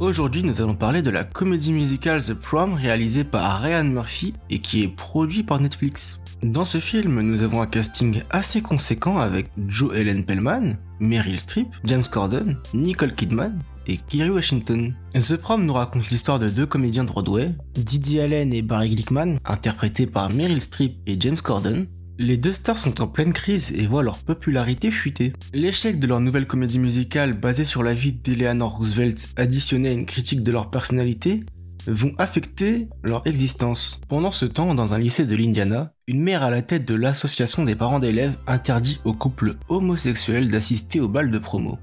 Aujourd'hui, nous allons parler de la comédie musicale The Prom réalisée par Ryan Murphy et qui est produit par Netflix. Dans ce film, nous avons un casting assez conséquent avec Joe Ellen Pellman, Meryl Streep, James Corden, Nicole Kidman et Kerry Washington. The Prom nous raconte l'histoire de deux comédiens de Broadway, Didi Allen et Barry Glickman, interprétés par Meryl Streep et James Corden, les deux stars sont en pleine crise et voient leur popularité chuter. L'échec de leur nouvelle comédie musicale basée sur la vie d'Eleanor Roosevelt additionné à une critique de leur personnalité vont affecter leur existence. Pendant ce temps, dans un lycée de l'Indiana, une mère à la tête de l'association des parents d'élèves interdit aux couples homosexuels d'assister au bal de promo.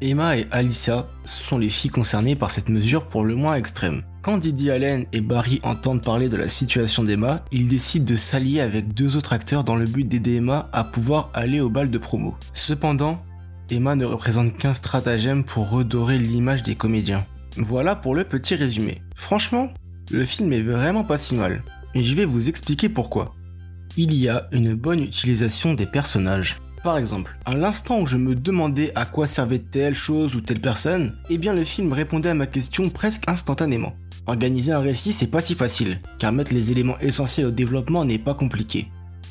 Emma et Alicia sont les filles concernées par cette mesure pour le moins extrême. Quand Didi Allen et Barry entendent parler de la situation d'Emma, ils décident de s'allier avec deux autres acteurs dans le but d'aider Emma à pouvoir aller au bal de promo. Cependant, Emma ne représente qu'un stratagème pour redorer l'image des comédiens. Voilà pour le petit résumé. Franchement, le film est vraiment pas si mal. Et je vais vous expliquer pourquoi. Il y a une bonne utilisation des personnages. Par exemple, à l'instant où je me demandais à quoi servait telle chose ou telle personne, eh bien le film répondait à ma question presque instantanément. Organiser un récit, c'est pas si facile, car mettre les éléments essentiels au développement n'est pas compliqué.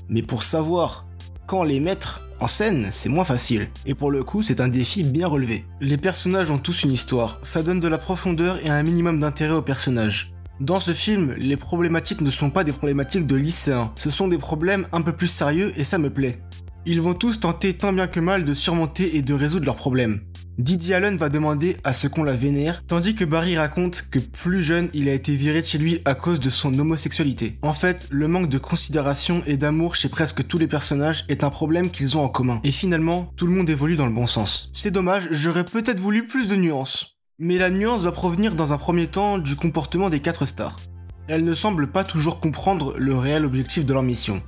Mais pour savoir quand les mettre en scène, c'est moins facile. Et pour le coup, c'est un défi bien relevé. Les personnages ont tous une histoire, ça donne de la profondeur et un minimum d'intérêt aux personnages. Dans ce film, les problématiques ne sont pas des problématiques de lycéens, ce sont des problèmes un peu plus sérieux et ça me plaît. Ils vont tous tenter tant bien que mal de surmonter et de résoudre leurs problèmes. Didi Allen va demander à ce qu'on la vénère, tandis que Barry raconte que plus jeune, il a été viré de chez lui à cause de son homosexualité. En fait, le manque de considération et d'amour chez presque tous les personnages est un problème qu'ils ont en commun. Et finalement, tout le monde évolue dans le bon sens. C'est dommage, j'aurais peut-être voulu plus de nuances. Mais la nuance va provenir dans un premier temps du comportement des quatre stars. Elles ne semblent pas toujours comprendre le réel objectif de leur mission.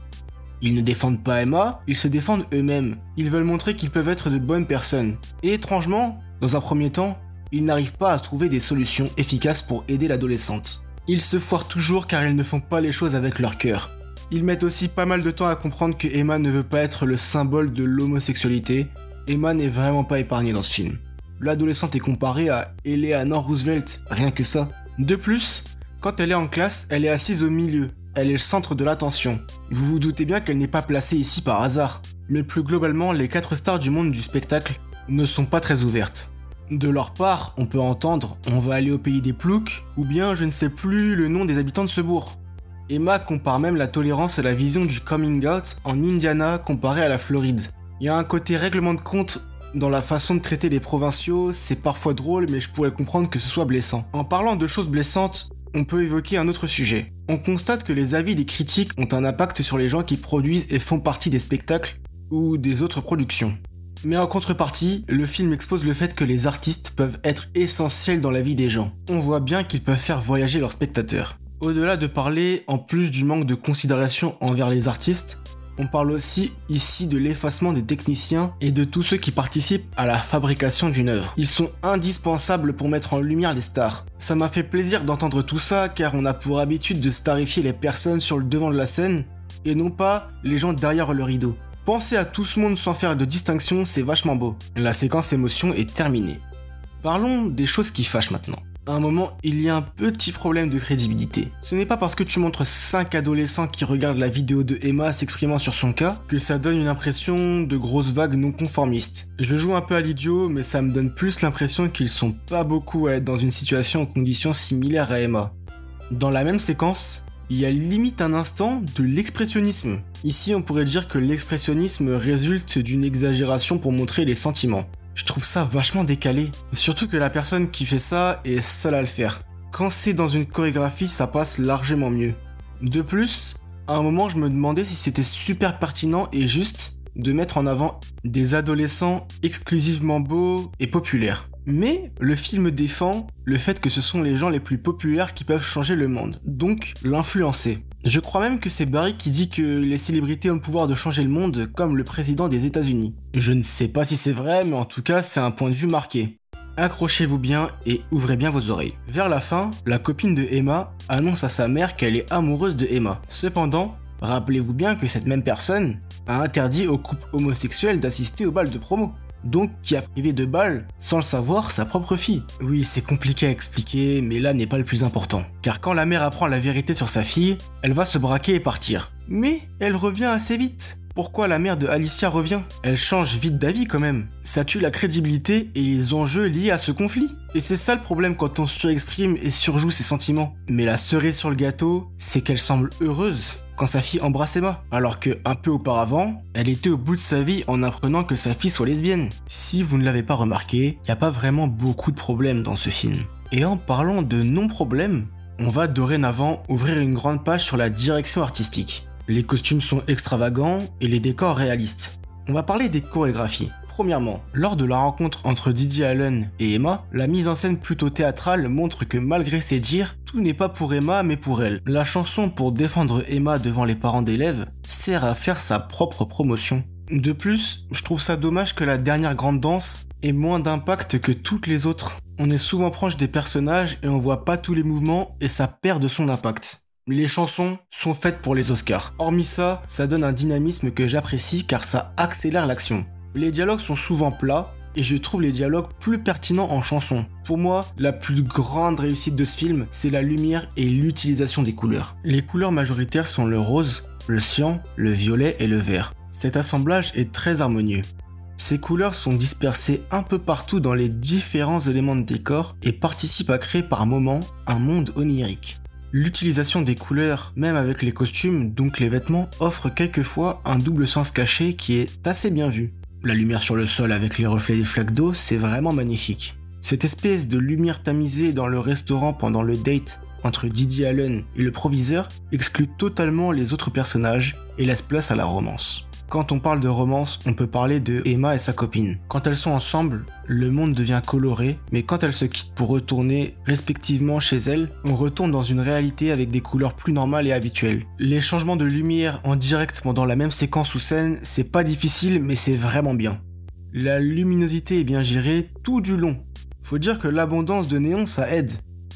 Ils ne défendent pas Emma, ils se défendent eux-mêmes. Ils veulent montrer qu'ils peuvent être de bonnes personnes. Et étrangement, dans un premier temps, ils n'arrivent pas à trouver des solutions efficaces pour aider l'adolescente. Ils se foirent toujours car ils ne font pas les choses avec leur cœur. Ils mettent aussi pas mal de temps à comprendre que Emma ne veut pas être le symbole de l'homosexualité. Emma n'est vraiment pas épargnée dans ce film. L'adolescente est comparée à Eleanor Roosevelt, rien que ça. De plus, quand elle est en classe, elle est assise au milieu, elle est le centre de l'attention. Vous vous doutez bien qu'elle n'est pas placée ici par hasard. Mais plus globalement, les quatre stars du monde du spectacle ne sont pas très ouvertes. De leur part, on peut entendre on va aller au pays des ploucs, ou bien je ne sais plus le nom des habitants de ce bourg. Emma compare même la tolérance et la vision du coming out en Indiana comparé à la Floride. Il y a un côté règlement de compte dans la façon de traiter les provinciaux, c'est parfois drôle, mais je pourrais comprendre que ce soit blessant. En parlant de choses blessantes, on peut évoquer un autre sujet. On constate que les avis des critiques ont un impact sur les gens qui produisent et font partie des spectacles ou des autres productions. Mais en contrepartie, le film expose le fait que les artistes peuvent être essentiels dans la vie des gens. On voit bien qu'ils peuvent faire voyager leurs spectateurs. Au-delà de parler en plus du manque de considération envers les artistes, on parle aussi ici de l'effacement des techniciens et de tous ceux qui participent à la fabrication d'une œuvre. Ils sont indispensables pour mettre en lumière les stars. Ça m'a fait plaisir d'entendre tout ça car on a pour habitude de starifier les personnes sur le devant de la scène et non pas les gens derrière le rideau. Penser à tout ce monde sans faire de distinction, c'est vachement beau. La séquence émotion est terminée. Parlons des choses qui fâchent maintenant à un moment, il y a un petit problème de crédibilité. Ce n'est pas parce que tu montres 5 adolescents qui regardent la vidéo de Emma s'exprimant sur son cas que ça donne une impression de grosse vague non conformiste. Je joue un peu à l'idiot, mais ça me donne plus l'impression qu'ils sont pas beaucoup à être dans une situation en conditions similaires à Emma. Dans la même séquence, il y a limite un instant de l'expressionnisme. Ici, on pourrait dire que l'expressionnisme résulte d'une exagération pour montrer les sentiments. Je trouve ça vachement décalé. Surtout que la personne qui fait ça est seule à le faire. Quand c'est dans une chorégraphie, ça passe largement mieux. De plus, à un moment, je me demandais si c'était super pertinent et juste de mettre en avant des adolescents exclusivement beaux et populaires. Mais le film défend le fait que ce sont les gens les plus populaires qui peuvent changer le monde, donc l'influencer. Je crois même que c'est Barry qui dit que les célébrités ont le pouvoir de changer le monde comme le président des États-Unis. Je ne sais pas si c'est vrai, mais en tout cas c'est un point de vue marqué. Accrochez-vous bien et ouvrez bien vos oreilles. Vers la fin, la copine de Emma annonce à sa mère qu'elle est amoureuse de Emma. Cependant, rappelez-vous bien que cette même personne a interdit aux couples homosexuels d'assister au bal de promo. Donc qui a privé de balles, sans le savoir, sa propre fille. Oui, c'est compliqué à expliquer, mais là n'est pas le plus important. Car quand la mère apprend la vérité sur sa fille, elle va se braquer et partir. Mais elle revient assez vite. Pourquoi la mère de Alicia revient? Elle change vite d'avis quand même. Ça tue la crédibilité et les enjeux liés à ce conflit. Et c'est ça le problème quand on surexprime et surjoue ses sentiments. Mais la cerise sur le gâteau, c'est qu'elle semble heureuse quand sa fille embrasse Emma, alors que un peu auparavant, elle était au bout de sa vie en apprenant que sa fille soit lesbienne. Si vous ne l'avez pas remarqué, il n'y a pas vraiment beaucoup de problèmes dans ce film. Et en parlant de non-problèmes, on va dorénavant ouvrir une grande page sur la direction artistique. Les costumes sont extravagants et les décors réalistes. On va parler des chorégraphies. Premièrement, lors de la rencontre entre Didier Allen et Emma, la mise en scène plutôt théâtrale montre que malgré ses dires, tout n'est pas pour Emma mais pour elle. La chanson pour défendre Emma devant les parents d'élèves sert à faire sa propre promotion. De plus, je trouve ça dommage que la dernière grande danse ait moins d'impact que toutes les autres. On est souvent proche des personnages et on voit pas tous les mouvements et ça perd de son impact. Les chansons sont faites pour les Oscars. Hormis ça, ça donne un dynamisme que j'apprécie car ça accélère l'action. Les dialogues sont souvent plats et je trouve les dialogues plus pertinents en chanson. Pour moi, la plus grande réussite de ce film, c'est la lumière et l'utilisation des couleurs. Les couleurs majoritaires sont le rose, le cyan, le violet et le vert. Cet assemblage est très harmonieux. Ces couleurs sont dispersées un peu partout dans les différents éléments de décor et participent à créer par moments un monde onirique. L'utilisation des couleurs, même avec les costumes, donc les vêtements, offre quelquefois un double sens caché qui est assez bien vu. La lumière sur le sol avec les reflets des flaques d'eau, c'est vraiment magnifique. Cette espèce de lumière tamisée dans le restaurant pendant le date entre Didier Allen et le proviseur exclut totalement les autres personnages et laisse place à la romance. Quand on parle de romance, on peut parler de Emma et sa copine. Quand elles sont ensemble, le monde devient coloré, mais quand elles se quittent pour retourner respectivement chez elles, on retourne dans une réalité avec des couleurs plus normales et habituelles. Les changements de lumière en direct pendant la même séquence ou scène, c'est pas difficile, mais c'est vraiment bien. La luminosité est bien gérée tout du long. Faut dire que l'abondance de néon ça aide.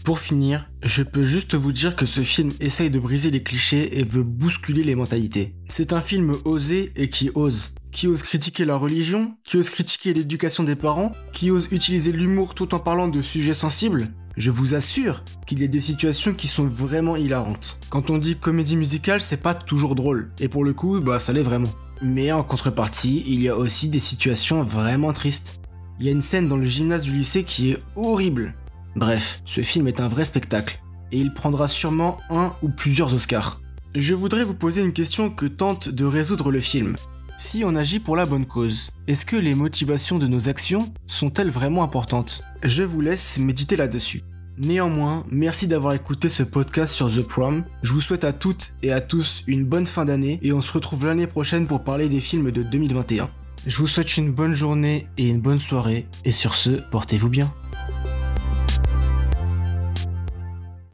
Pour finir, je peux juste vous dire que ce film essaye de briser les clichés et veut bousculer les mentalités. C'est un film osé et qui ose. Qui ose critiquer la religion, qui ose critiquer l'éducation des parents, qui ose utiliser l'humour tout en parlant de sujets sensibles. Je vous assure qu'il y a des situations qui sont vraiment hilarantes. Quand on dit comédie musicale, c'est pas toujours drôle. Et pour le coup, bah ça l'est vraiment. Mais en contrepartie, il y a aussi des situations vraiment tristes. Il y a une scène dans le gymnase du lycée qui est horrible. Bref, ce film est un vrai spectacle, et il prendra sûrement un ou plusieurs Oscars. Je voudrais vous poser une question que tente de résoudre le film. Si on agit pour la bonne cause, est-ce que les motivations de nos actions sont-elles vraiment importantes? Je vous laisse méditer là-dessus. Néanmoins, merci d'avoir écouté ce podcast sur The Prom. Je vous souhaite à toutes et à tous une bonne fin d'année et on se retrouve l'année prochaine pour parler des films de 2021. Je vous souhaite une bonne journée et une bonne soirée et sur ce, portez-vous bien.